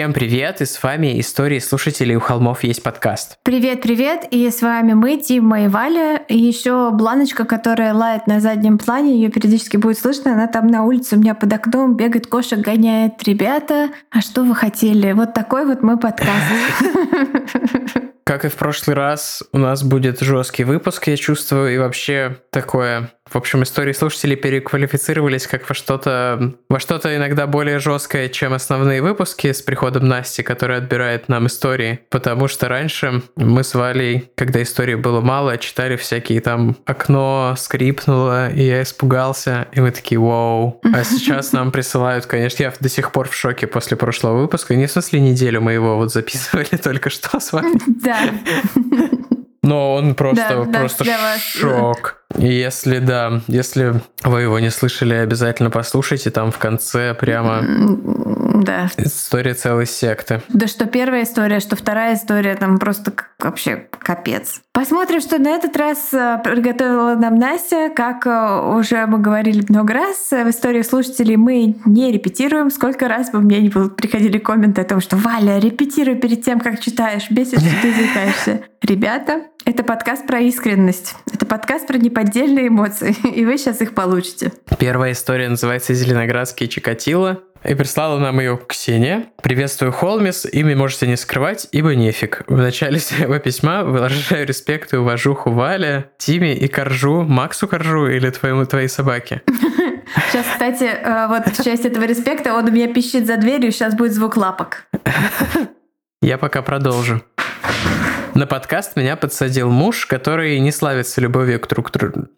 Всем привет, и с вами истории слушателей «У холмов есть подкаст». Привет-привет, и с вами мы, Тима и Валя, и еще Бланочка, которая лает на заднем плане, ее периодически будет слышно, она там на улице у меня под окном бегает, кошек гоняет. Ребята, а что вы хотели? Вот такой вот мой подкаст. Как и в прошлый раз, у нас будет жесткий выпуск, я чувствую, и вообще такое в общем, истории слушателей переквалифицировались как во что-то во что-то иногда более жесткое, чем основные выпуски с приходом Насти, которая отбирает нам истории. Потому что раньше мы с Валей, когда истории было мало, читали всякие там окно скрипнуло, и я испугался, и мы такие, вау. А сейчас нам присылают, конечно, я до сих пор в шоке после прошлого выпуска. Не в смысле неделю мы его вот записывали только что с вами. Да. Но он просто, да, просто да, шок. И если, да, если вы его не слышали, обязательно послушайте, там в конце прямо да. история целой секты. Да что первая история, что вторая история, там просто вообще капец. Посмотрим, что на этот раз э, приготовила нам Настя. Как э, уже мы говорили много раз, э, в истории слушателей мы не репетируем. Сколько раз бы мне не приходили комменты о том, что «Валя, репетируй перед тем, как читаешь, бесит, что ты заикаешься». Ребята, это подкаст про искренность. Это подкаст про неподдельные эмоции, и вы сейчас их получите. Первая история называется «Зеленоградские Чикатило». И прислала нам ее Ксения. Приветствую, Холмис. Имя можете не скрывать, ибо нефиг. В начале своего письма выражаю респект и уважуху Вале, Тиме и Коржу, Максу Коржу или твоему, твоей собаке. Сейчас, кстати, э, вот в часть этого респекта он у меня пищит за дверью, сейчас будет звук лапок. Я пока продолжу. На подкаст меня подсадил муж, который не славится любовью к тру...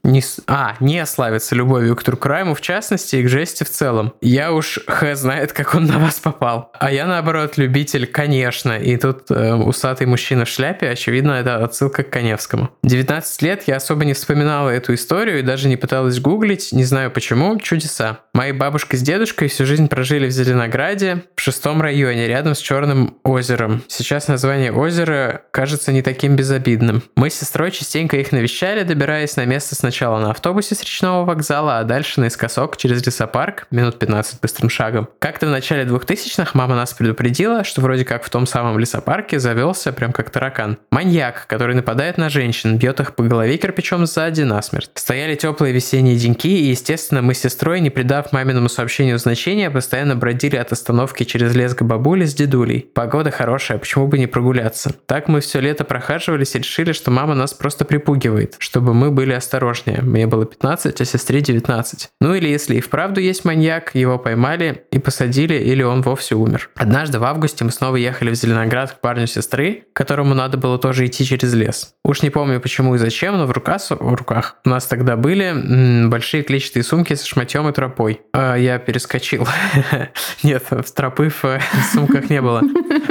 Не... А, не славится любовью к Трукрайму в частности и к жести в целом. Я уж х знает, как он на вас попал. А я, наоборот, любитель, конечно. И тут э, усатый мужчина в шляпе, очевидно, это отсылка к Коневскому. 19 лет я особо не вспоминала эту историю и даже не пыталась гуглить, не знаю почему, чудеса. Мои бабушка с дедушкой всю жизнь прожили в Зеленограде, в шестом районе, рядом с Черным озером. Сейчас название озера кажется не таким безобидным. Мы с сестрой частенько их навещали, добираясь на место сначала на автобусе с речного вокзала, а дальше наискосок через лесопарк, минут 15 быстрым шагом. Как-то в начале 2000-х мама нас предупредила, что вроде как в том самом лесопарке завелся прям как таракан. Маньяк, который нападает на женщин, бьет их по голове кирпичом сзади насмерть. Стояли теплые весенние деньки, и, естественно, мы с сестрой, не придав маминому сообщению значения, постоянно бродили от остановки через лес к бабуле с дедулей. Погода хорошая, почему бы не прогуляться? Так мы все лето лето прохаживались и решили, что мама нас просто припугивает, чтобы мы были осторожнее. Мне было 15, а сестре 19. Ну или если и вправду есть маньяк, его поймали и посадили, или он вовсе умер. Однажды в августе мы снова ехали в Зеленоград к парню сестры, которому надо было тоже идти через лес. Уж не помню почему и зачем, но в руках, в руках у нас тогда были м, большие клетчатые сумки со шматем и тропой. А, я перескочил. Нет, в тропы в сумках не было.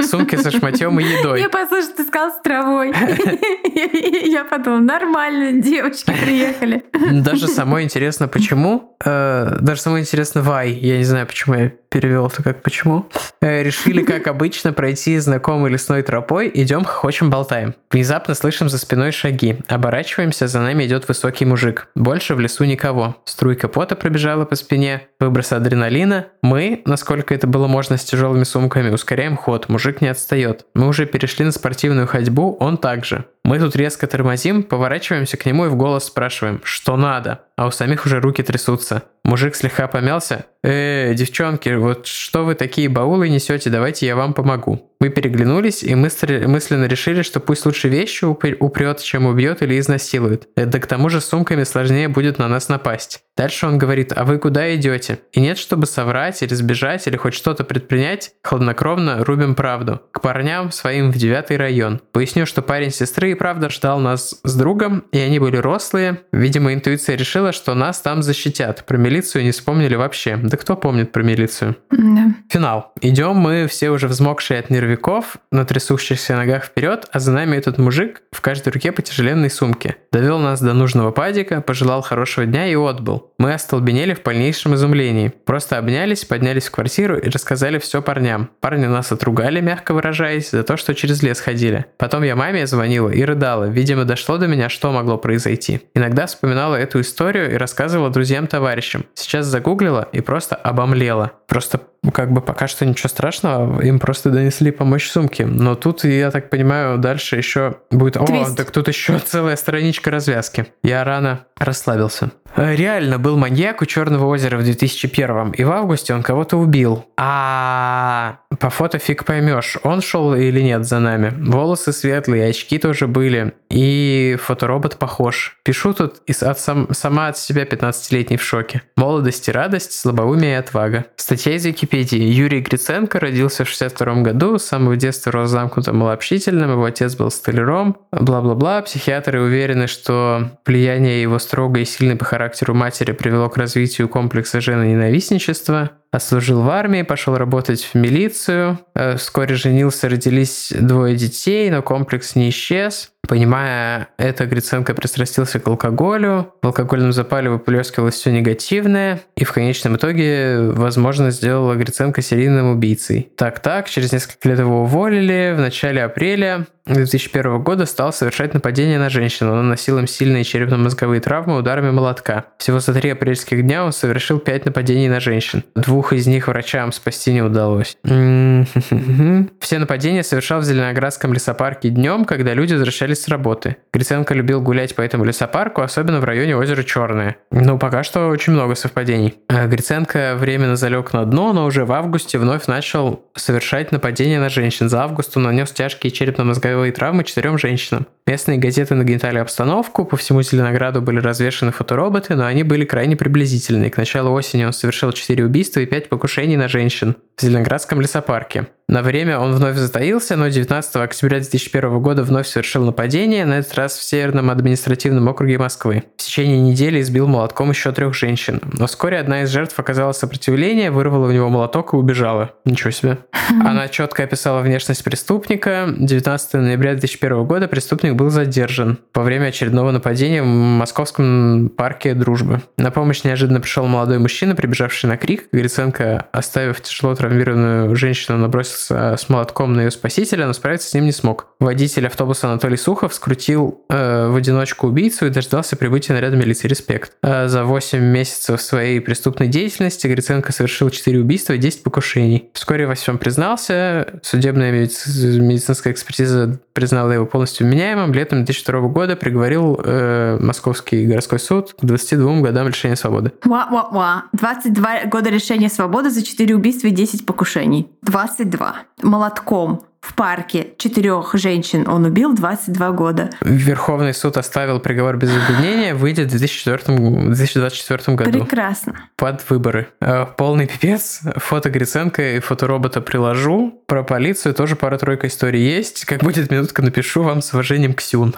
Сумки со шматем и едой. Я послушай, ты сказал с травой. Я подумала, нормально, девочки приехали. Даже самое интересно, почему. Э, даже самое интересно, why. Я не знаю, почему я перевел это как почему. Э, решили, как обычно, пройти знакомой лесной тропой. Идем, хочем, болтаем. Внезапно слышим за спиной шаги. Оборачиваемся, за нами идет высокий мужик. Больше в лесу никого. Струйка пота пробежала по спине, выброс адреналина. Мы, насколько это было можно с тяжелыми сумками, ускоряем ход. Мужик не отстает. Мы уже перешли на спортивную ходьбу, он также. Мы тут резко тормозим, поворачиваемся к нему и в голос спрашиваем, что надо, а у самих уже руки трясутся. Мужик слегка помялся. «Э, девчонки, вот что вы такие баулы несете, давайте я вам помогу». Мы переглянулись и мысленно решили, что пусть лучше вещи упрет, чем убьет или изнасилует. Да к тому же с сумками сложнее будет на нас напасть. Дальше он говорит, а вы куда идете? И нет, чтобы соврать или сбежать или хоть что-то предпринять, хладнокровно рубим правду. К парням своим в девятый район. Поясню, что парень сестры и правда ждал нас с другом, и они были рослые. Видимо, интуиция решила, что нас там защитят. Про милицию не вспомнили вообще. Да кто помнит про милицию? Да. Финал. Идем мы все уже взмокшие от нервы здоровяков на трясущихся ногах вперед, а за нами этот мужик в каждой руке по тяжеленной сумке. Довел нас до нужного падика, пожелал хорошего дня и отбыл. Мы остолбенели в полнейшем изумлении. Просто обнялись, поднялись в квартиру и рассказали все парням. Парни нас отругали, мягко выражаясь, за то, что через лес ходили. Потом я маме звонила и рыдала. Видимо, дошло до меня, что могло произойти. Иногда вспоминала эту историю и рассказывала друзьям-товарищам. Сейчас загуглила и просто обомлела. Просто как бы пока что ничего страшного, им просто донесли помощь сумки. Но тут, я так понимаю, дальше еще будет... О, Твист. так тут еще целая страничка развязки. Я рано расслабился. Э, Реально был маньяк у Черного озера в 2001 и в августе он кого-то убил. А по фото фиг поймешь, он шел или нет за нами. Волосы светлые, очки тоже были. И фоторобот похож. Пишу тут и от сам- сама от себя 15-летний в шоке. Молодость и радость, слабоумие и отвага. Статья из Википедии. Юрий Гриценко родился в 62 году, с самого детства рос замкнутым и малообщительным, его отец был столяром, бла-бла-бла. Психиатры уверены, что влияние его строгой и сильной по характеру матери привело к развитию комплекса женоненавистничества. Отслужил в армии, пошел работать в милицию. Э, Вскоре женился, родились двое детей, но комплекс не исчез. Понимая это, Гриценко пристрастился к алкоголю. В алкогольном запале выплескивалось все негативное. И в конечном итоге, возможно, сделала Гриценко серийным убийцей. Так-так, через несколько лет его уволили. В начале апреля 2001 года стал совершать нападение на женщину. Он наносил им сильные черепно-мозговые травмы ударами молотка. Всего за три апрельских дня он совершил пять нападений на женщин. Двух из них врачам спасти не удалось. Все нападения совершал в Зеленоградском лесопарке днем, когда люди возвращались с работы. Гриценко любил гулять по этому лесопарку, особенно в районе озера Черное. Ну, пока что очень много совпадений. А Гриценко временно залег на дно, но уже в августе вновь начал совершать нападения на женщин. За август он нанес тяжкие черепно-мозговые травмы четырем женщинам. Местные газеты нагнетали обстановку, по всему Зеленограду были развешаны фотороботы, но они были крайне приблизительны. К началу осени он совершил 4 убийства и 5 покушений на женщин в Зеленоградском лесопарке. На время он вновь затаился, но 19 октября 2001 года вновь совершил нападение, на этот раз в Северном административном округе Москвы. В течение недели избил молотком еще трех женщин. Но вскоре одна из жертв оказала сопротивление, вырвала у него молоток и убежала. Ничего себе. Она четко описала внешность преступника. 19 ноября 2001 года преступник был задержан во время очередного нападения в московском парке Дружбы. На помощь неожиданно пришел молодой мужчина, прибежавший на крик. Гриценко, оставив тяжело травмированную женщину, набросился с молотком на ее спасителя, но справиться с ним не смог. Водитель автобуса Анатолий Сухов скрутил э, в одиночку убийцу и дождался прибытия наряда милиции. Респект. Э, за 8 месяцев своей преступной деятельности Гриценко совершил 4 убийства и 10 покушений. Вскоре во всем признался. Судебная медици- медицинская экспертиза признала его полностью вменяемым. Летом 2002 года приговорил э, Московский городской суд к 22 годам лишения свободы. Ва-ва-ва. 22 года лишения свободы за 4 убийства и 10 покушений. 22. Молотком в парке четырех женщин он убил 22 года. Верховный суд оставил приговор без обвинения, выйдет в 2004, 2024 году. Прекрасно. Под выборы. Э, Полный пипец. Фото Гриценко и фоторобота приложу. Про полицию тоже пара-тройка историй есть. Как будет минутка, напишу вам с уважением, Ксюн.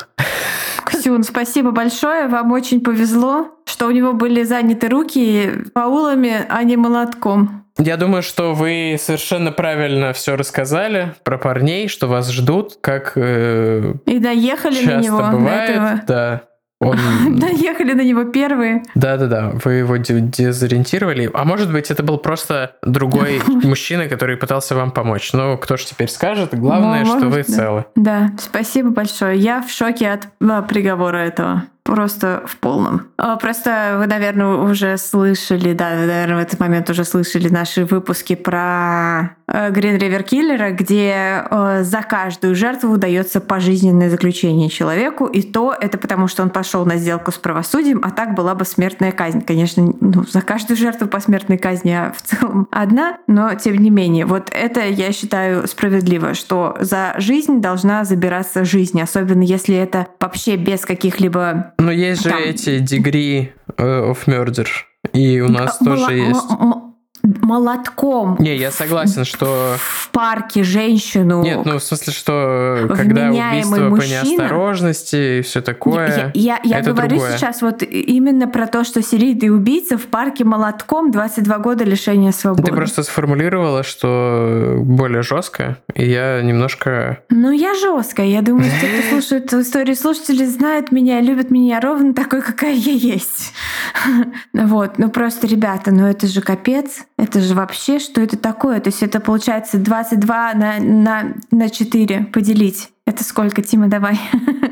Ксюн, спасибо большое. Вам очень повезло, что у него были заняты руки баулами, а не молотком. Я думаю, что вы совершенно правильно все рассказали про парней, что вас ждут, как э, И наехали на часто него до бывает. этого. Да. Он... Наехали на него первые. Да-да-да, вы его де- дезориентировали. А может быть, это был просто другой мужчина, который пытался вам помочь. Ну, кто же теперь скажет? Главное, Ну, что вы да. целы. Да, спасибо большое. Я в шоке от а, приговора этого. Просто в полном. Просто вы, наверное, уже слышали, да, наверное, в этот момент уже слышали наши выпуски про э, Green River Killer, где э, за каждую жертву дается пожизненное заключение человеку, и то это потому, что он пошел на сделку с правосудием, а так была бы смертная казнь. Конечно, ну, за каждую жертву по смертной казни а в целом одна, но тем не менее, вот это я считаю справедливо, что за жизнь должна забираться жизнь, особенно если это вообще без каких-либо Но есть же Там- эти degree of murder. И у нас М- тоже есть. Молотком. Не, я согласен, что... В парке женщину. Нет, ну в смысле, что когда убийство мужчина, по неосторожности и все такое, Я, я, я это говорю другое. сейчас вот именно про то, что серийный убийца в парке молотком 22 года лишения свободы. Ты просто сформулировала, что более жестко, и я немножко... Ну, я жесткая. Я думаю, что кто слушает истории слушатели, знают меня, любят меня ровно такой, какая я есть. Вот. Ну, просто, ребята, ну это же капец. Это же вообще, что это такое? То есть это получается 22 на, на, на 4 поделить. Это сколько, Тима, давай?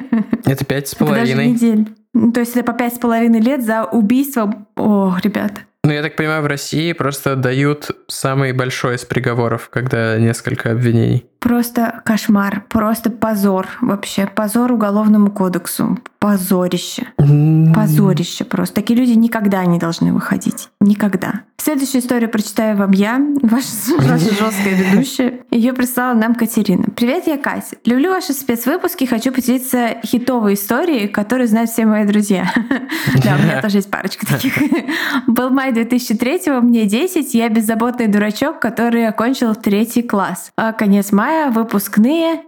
Это пять с Это даже половиной. недель. Ну, То есть это по пять с половиной лет за убийство. О, ребята. Ну, я так понимаю, в России просто дают самый большой из приговоров, когда несколько обвинений. Просто кошмар, просто позор вообще. Позор уголовному кодексу. Позорище. Позорище просто. Такие люди никогда не должны выходить. Никогда. Следующую историю прочитаю вам я, ваша, ваша жесткая ведущая. Ее прислала нам Катерина. Привет, я Катя. Люблю ваши спецвыпуски, хочу поделиться хитовой историей, которую знают все мои друзья. Да, у меня тоже есть парочка таких. Был май 2003 мне 10, я беззаботный дурачок, который окончил третий класс. А Конец мая, выпускные,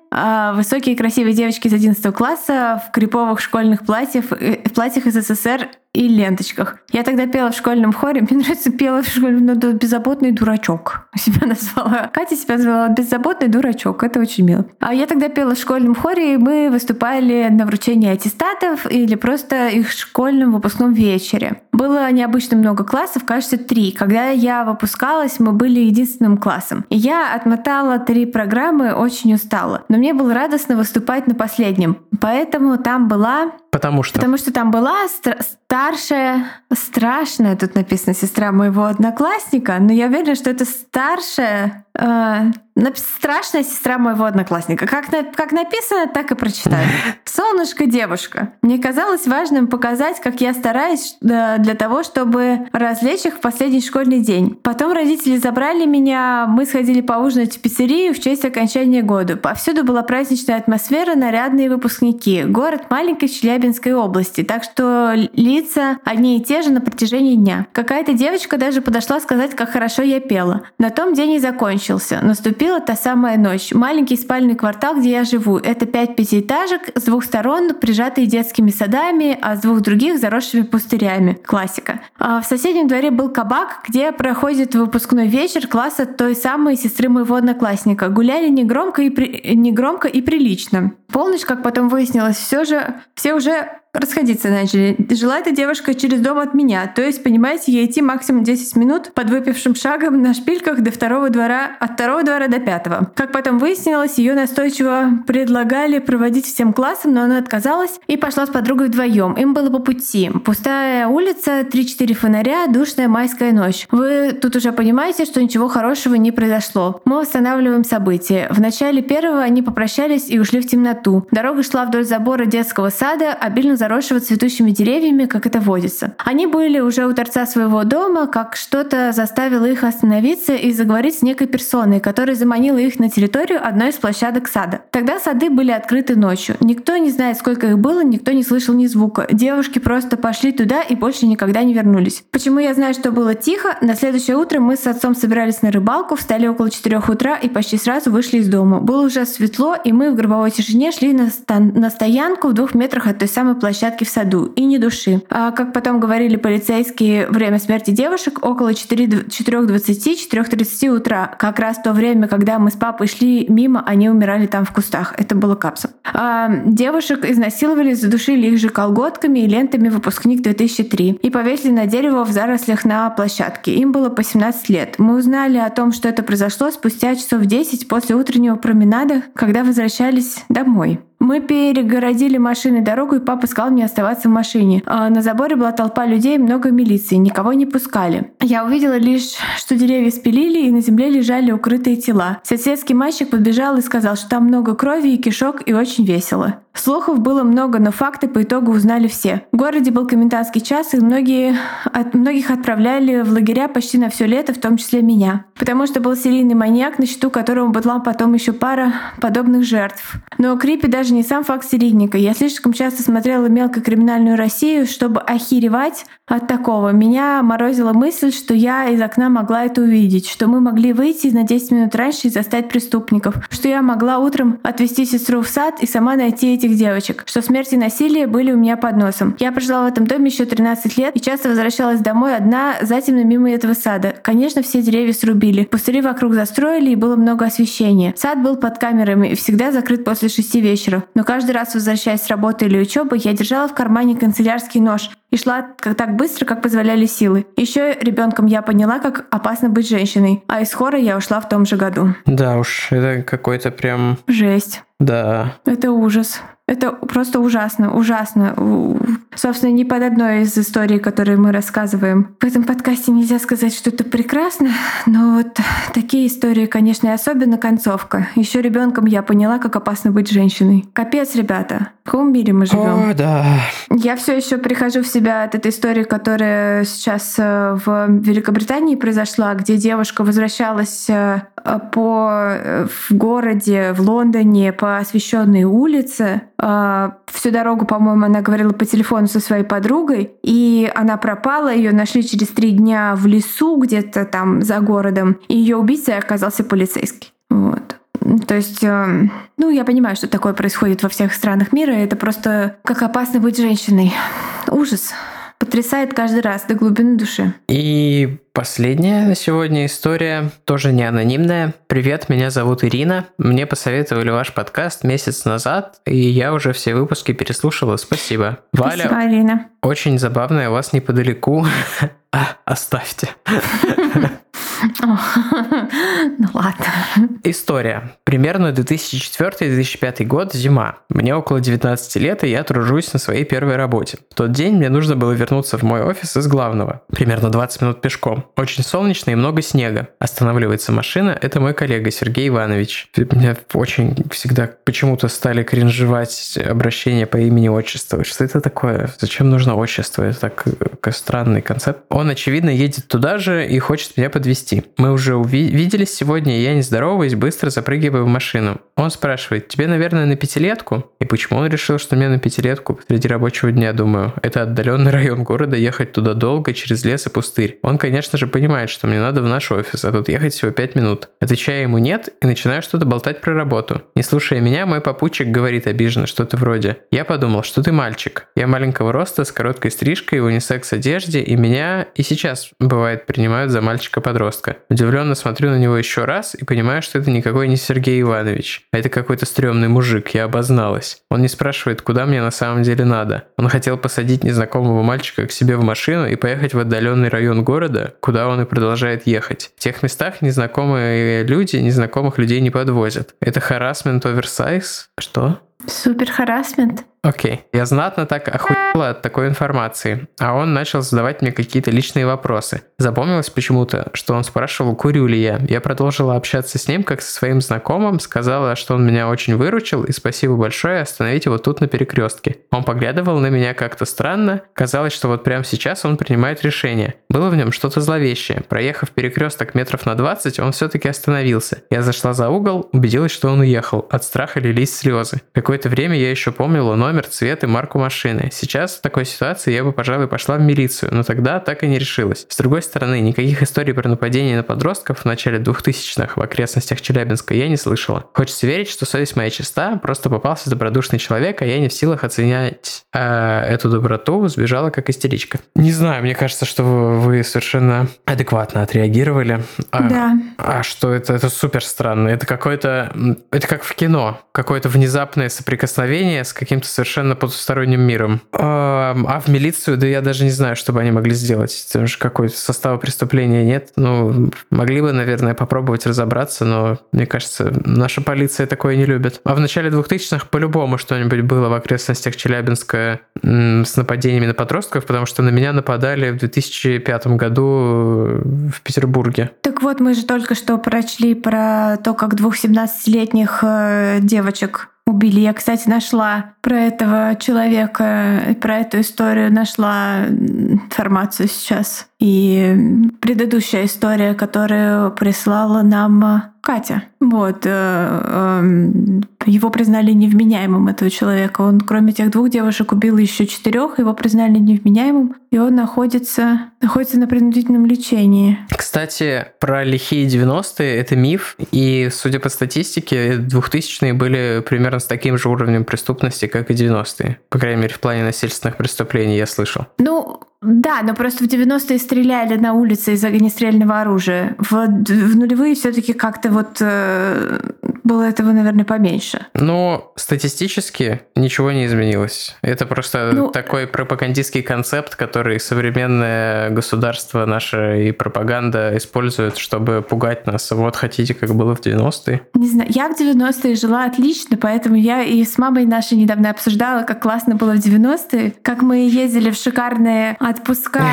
высокие красивые девочки из 11 класса в криповых школьных платьях, э, в платьях из СССР и ленточках. Я тогда пела в школьном хоре. Мне нравится пела в школьном ну, беззаботный дурачок. Себя назвала. Катя себя назвала беззаботный дурачок. Это очень мило. А я тогда пела в школьном хоре, и мы выступали на вручении аттестатов или просто их школьном выпускном вечере. Было необычно много классов, кажется, три. Когда я выпускалась, мы были единственным классом. И я отмотала три программы, очень устала. Но мне было радостно выступать на последнем. Поэтому там была Потому что... Потому что там была стра- старшая, страшная, тут написано, сестра моего одноклассника, но я уверена, что это старшая, э, страшная сестра моего одноклассника. Как, на- как написано, так и прочитаю. Солнышко девушка. Мне казалось важным показать, как я стараюсь для того, чтобы развлечь их в последний школьный день. Потом родители забрали меня, мы сходили поужинать в пиццерию в честь окончания года. Повсюду была праздничная атмосфера, нарядные выпускники. Город маленький в Челябинской области, так что лица одни и те же на протяжении дня. Какая-то девочка даже подошла сказать, как хорошо я пела. На том день и закончился. Наступила та самая ночь. Маленький спальный квартал, где я живу. Это пять пятиэтажек, с двух сторон прижатые детскими садами, а с двух других заросшими пустырями. Классика. А в соседнем дворе был кабак, где проходит выпускной вечер класса той самой сестры моего одноклассника. Гуляли негромко и, при... негромко и прилично. Полночь, как потом выяснилось, все же все уже расходиться начали. Жила эта девушка через дом от меня. То есть, понимаете, ей идти максимум 10 минут под выпившим шагом на шпильках до второго двора, от второго двора до пятого. Как потом выяснилось, ее настойчиво предлагали проводить всем классом, но она отказалась и пошла с подругой вдвоем. Им было по пути. Пустая улица, 3-4 фонаря, душная майская ночь. Вы тут уже понимаете, что ничего хорошего не произошло. Мы восстанавливаем события. В начале первого они попрощались и ушли в темноту. Дорога шла вдоль забора детского сада, обильно заросшего цветущими деревьями, как это водится. Они были уже у торца своего дома, как что-то заставило их остановиться и заговорить с некой персоной, которая заманила их на территорию одной из площадок сада. Тогда сады были открыты ночью. Никто не знает, сколько их было, никто не слышал ни звука. Девушки просто пошли туда и больше никогда не вернулись. Почему я знаю, что было тихо? На следующее утро мы с отцом собирались на рыбалку, встали около 4 утра и почти сразу вышли из дома. Было уже светло, и мы в гробовой тишине шли на, стан- на стоянку в двух метрах от той самой площадки в саду. И ни души. А, как потом говорили полицейские, время смерти девушек около 4.20-4.30 утра. Как раз то время, когда мы с папой шли мимо, они умирали там в кустах. Это было капсом. А, девушек изнасиловали, задушили их же колготками и лентами выпускник 2003 и повесили на дерево в зарослях на площадке. Им было по 17 лет. Мы узнали о том, что это произошло спустя часов 10 после утреннего променада, когда возвращались домой. Мы перегородили машины дорогу, и папа сказал мне оставаться в машине. А на заборе была толпа людей, много милиции, никого не пускали. Я увидела лишь, что деревья спилили, и на земле лежали укрытые тела. Соседский мальчик подбежал и сказал, что там много крови и кишок, и очень весело. Слухов было много, но факты по итогу узнали все. В городе был комендантский час, и многие, от, многих отправляли в лагеря почти на все лето, в том числе меня. Потому что был серийный маньяк, на счету которого была потом еще пара подобных жертв. Но Крипи даже не сам факт серийника. Я слишком часто смотрела мелкокриминальную Россию, чтобы охеревать от такого. Меня морозила мысль, что я из окна могла это увидеть, что мы могли выйти на 10 минут раньше и застать преступников, что я могла утром отвезти сестру в сад и сама найти этих девочек, что смерть и насилие были у меня под носом. Я прожила в этом доме еще 13 лет и часто возвращалась домой одна затемно мимо этого сада. Конечно, все деревья срубили, пустыри вокруг застроили и было много освещения. Сад был под камерами и всегда закрыт после шести вечера. Но каждый раз, возвращаясь с работы или учебы, я держала в кармане канцелярский нож и шла так быстро, как позволяли силы. Еще ребенком я поняла, как опасно быть женщиной, а из хора я ушла в том же году. Да уж, это какой-то прям... Жесть. Да. Это ужас. Это просто ужасно, ужасно. Собственно, ни под одной из историй, которые мы рассказываем. В этом подкасте нельзя сказать, что это прекрасно, но вот такие истории, конечно, и особенно концовка. Еще ребенком я поняла, как опасно быть женщиной. Капец, ребята. В каком мире мы живем? О, да. Я все еще прихожу в себя от этой истории, которая сейчас э, в Великобритании произошла, где девушка возвращалась э, по э, в городе, в Лондоне, по освещенной улице, а, всю дорогу, по-моему, она говорила по телефону со своей подругой, и она пропала, ее нашли через три дня в лесу где-то там за городом, и ее убийцей оказался полицейский. Вот. То есть, э, ну, я понимаю, что такое происходит во всех странах мира. Это просто как опасно быть женщиной. Ужас потрясает каждый раз до глубины души. И последняя на сегодня история, тоже не анонимная. Привет, меня зовут Ирина. Мне посоветовали ваш подкаст месяц назад, и я уже все выпуски переслушала. Спасибо. Валя, Спасибо, Ирина. очень забавная, вас неподалеку. А, оставьте. Ну ладно. История. Примерно 2004-2005 год, зима. Мне около 19 лет, и я тружусь на своей первой работе. В тот день мне нужно было вернуться в мой офис из главного. Примерно 20 минут пешком. Очень солнечно и много снега. Останавливается машина, это мой коллега Сергей Иванович. Меня очень всегда почему-то стали кринжевать обращения по имени-отчеству. Что это такое? Зачем нужно отчество? Это так э, странный концепт. Он, очевидно, едет туда же и хочет меня подвести. Мы уже увиделись сегодня, и я не здороваюсь, быстро запрыгиваю в машину. Он спрашивает, тебе, наверное, на пятилетку? И почему он решил, что мне на пятилетку среди рабочего дня, думаю? Это отдаленный район города, ехать туда долго, через лес и пустырь. Он, конечно же, понимает, что мне надо в наш офис, а тут ехать всего пять минут. Отвечаю ему нет и начинаю что-то болтать про работу. Не слушая меня, мой попутчик говорит обиженно что-то вроде «Я подумал, что ты мальчик. Я маленького роста, с короткой стрижкой, в унисекс одежде, и меня и сейчас, бывает, принимают за мальчика-подростка. Удивленно смотрю на него еще раз и понимаю, что это никакой не Сергей Иванович, а это какой-то стрёмный мужик, я обозналась. Он не спрашивает, куда мне на самом деле надо. Он хотел посадить незнакомого мальчика к себе в машину и поехать в отдаленный район города, куда он и продолжает ехать. В тех местах незнакомые люди незнакомых людей не подвозят. Это харасмент оверсайз? Что? Супер харасмент. Окей. Я знатно так охуела от такой информации, а он начал задавать мне какие-то личные вопросы. Запомнилось почему-то, что он спрашивал, курю ли я. Я продолжила общаться с ним, как со своим знакомым, сказала, что он меня очень выручил, и спасибо большое, остановить его тут на перекрестке. Он поглядывал на меня как-то странно, казалось, что вот прямо сейчас он принимает решение. Было в нем что-то зловещее. Проехав перекресток метров на 20, он все-таки остановился. Я зашла за угол, убедилась, что он уехал. От страха лились слезы. Какое-то время я еще помнила номер номер, цвет и марку машины. Сейчас в такой ситуации я бы, пожалуй, пошла в милицию, но тогда так и не решилась. С другой стороны, никаких историй про нападение на подростков в начале 2000-х в окрестностях Челябинска я не слышала. Хочется верить, что совесть моя чиста, просто попался добродушный человек, а я не в силах оценять э, эту доброту, сбежала как истеричка. Не знаю, мне кажется, что вы совершенно адекватно отреагировали. А, да. А что это? Это супер странно. Это какое-то... Это как в кино. Какое-то внезапное соприкосновение с каким-то совершенно совершенно потусторонним миром. А в милицию, да я даже не знаю, что бы они могли сделать. Потому что какой-то состава преступления нет. Ну, могли бы, наверное, попробовать разобраться, но мне кажется, наша полиция такое не любит. А в начале 2000-х по-любому что-нибудь было в окрестностях Челябинска с нападениями на подростков, потому что на меня нападали в 2005 году в Петербурге. Так вот, мы же только что прочли про то, как двух 17-летних э, девочек убили. Я, кстати, нашла про этого человека, про эту историю нашла информацию сейчас. И предыдущая история, которую прислала нам Катя. Вот. Э, эм, его признали невменяемым, этого человека. Он, кроме тех двух девушек, убил еще четырех. Его признали невменяемым, и он находится, находится на принудительном лечении. Кстати, про лихие 90-е это миф. И, судя по статистике, 2000-е были примерно с таким же уровнем преступности, как и 90-е. По крайней мере, в плане насильственных преступлений я слышал. Ну, да, но просто в 90-е стреляли на улице из огнестрельного оружия. В, в нулевые все таки как-то вот э, было этого, наверное, поменьше. Ну, статистически ничего не изменилось. Это просто ну, такой пропагандистский концепт, который современное государство наше и пропаганда используют, чтобы пугать нас. Вот хотите, как было в 90-е? Не знаю, я в 90-е жила отлично, поэтому я и с мамой нашей недавно обсуждала, как классно было в 90-е, как мы ездили в шикарные отпуска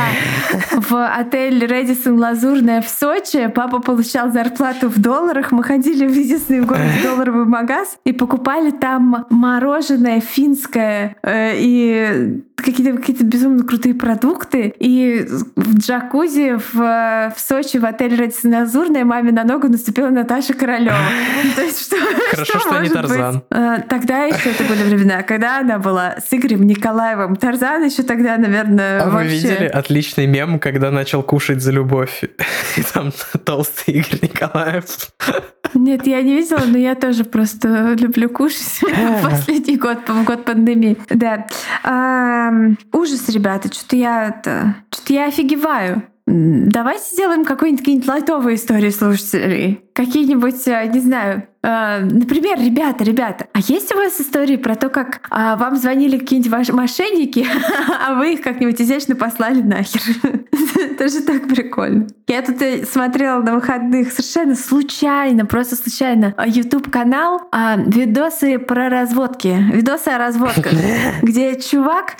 в отель Редисон Лазурная в Сочи. Папа получал зарплату в долларах. Мы ходили в единственный в долларовый магаз и покупали там мороженое финское э, и какие-то какие безумно крутые продукты. И в джакузи в, в Сочи в отеле Радисон Лазурная маме на ногу наступила Наташа Королева. То есть что, Хорошо, что, не Тарзан. Э, тогда еще это были времена, когда она была с Игорем Николаевым. Тарзан еще тогда, наверное, А вы видели отличный мем, когда начал кушать за любовь? И там толстый Игорь Николаев. Нет, я не видела, но я тоже просто люблю кушать. Последний год, год пандемии. Да. Ужас, ребята, что-то я, что-то я офигеваю. Давайте сделаем какую-нибудь лайтовую историю слушателей. Какие-нибудь, э, не знаю, э, например, ребята, ребята, а есть у вас истории про то, как э, вам звонили какие-нибудь мошенники, а вы их как-нибудь изящно послали нахер? Это же так прикольно. Я тут э, смотрела на выходных совершенно случайно, просто случайно, YouTube канал а, видосы про разводки, видосы о разводках, где чувак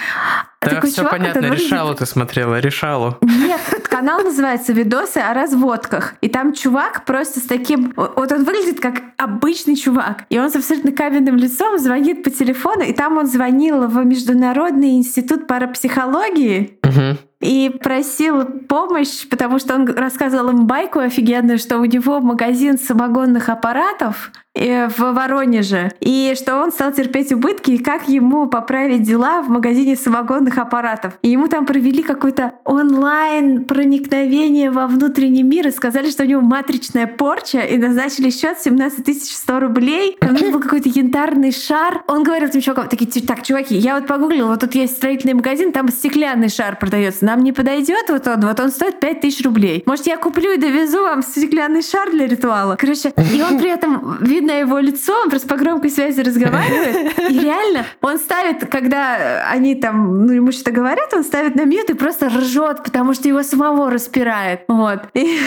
да, такой все чувак, понятно, решалу ты смотрела, решалу. Нет, канал называется «Видосы о разводках». И там чувак просто с таким... Вот он выглядит как обычный чувак. И он с абсолютно каменным лицом звонит по телефону, и там он звонил в Международный институт парапсихологии. Угу и просил помощь, потому что он рассказывал им байку офигенную, что у него магазин самогонных аппаратов, Э, в Воронеже, и что он стал терпеть убытки, и как ему поправить дела в магазине самогонных аппаратов. И ему там провели какой-то онлайн проникновение во внутренний мир и сказали, что у него матричная порча, и назначили счет 17 100 рублей. Там был какой-то янтарный шар. Он говорил этим чувакам, такие, так, чуваки, я вот погуглил, вот тут есть строительный магазин, там стеклянный шар продается. Нам не подойдет вот он, вот он стоит 5000 рублей. Может, я куплю и довезу вам стеклянный шар для ритуала? Короче, и он при этом видно его лицо, он просто по громкой связи разговаривает. И реально, он ставит, когда они там, ну, ему что-то говорят, он ставит на мьют и просто ржет, потому что его самого распирает. Вот. И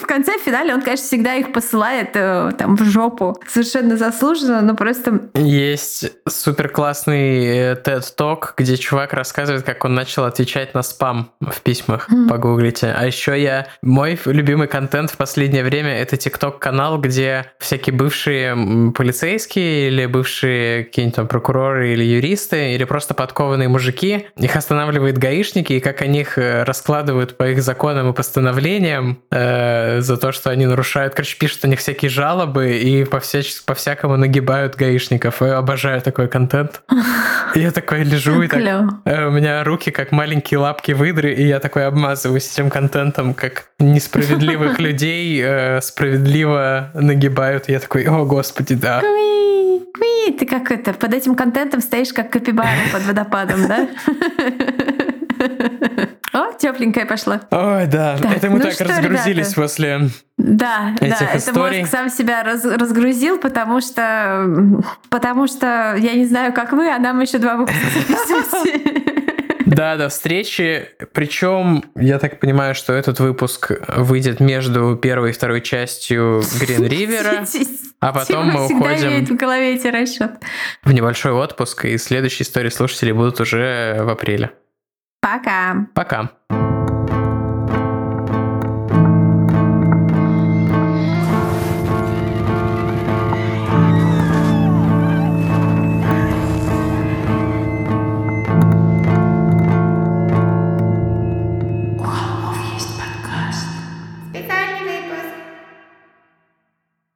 в конце, в финале, он, конечно, всегда их посылает э, там в жопу. Совершенно заслуженно, но просто... Есть супер классный TED Talk, где чувак рассказывает, как он начал отвечать на спам в письмах. Mm. Погуглите. А еще я... Мой любимый контент в последнее время — это TikTok канал где всякие бывшие полицейские или бывшие какие-нибудь там прокуроры или юристы, или просто подкованные мужики, их останавливают гаишники, и как они их э, раскладывают по их законам и постановлениям э, за то, что они нарушают, короче, пишут у них всякие жалобы и по, всяч... по всякому нагибают гаишников. Я обожаю такой контент. Я такой лежу, и так э, у меня руки как маленькие лапки выдры, и я такой обмазываюсь этим контентом, как несправедливых людей э, справедливо нагибают. Я такой, о, господи, да. Куи, куи. Ты как это, под этим контентом стоишь как капибара под водопадом, да? О, тепленькая пошла. Ой, да. да. Это мы ну так что, разгрузились ребята? после да, этих да, историй. это мозг сам себя раз, разгрузил, потому что, потому что я не знаю, как вы, а нам еще два выпуска Да, до встречи. Причем, я так понимаю, что этот выпуск выйдет между первой и второй частью Грин Ривера. А потом мы уходим в голове эти расчет. в небольшой отпуск, и следующие истории слушателей будут уже в апреле. Пока. Пока.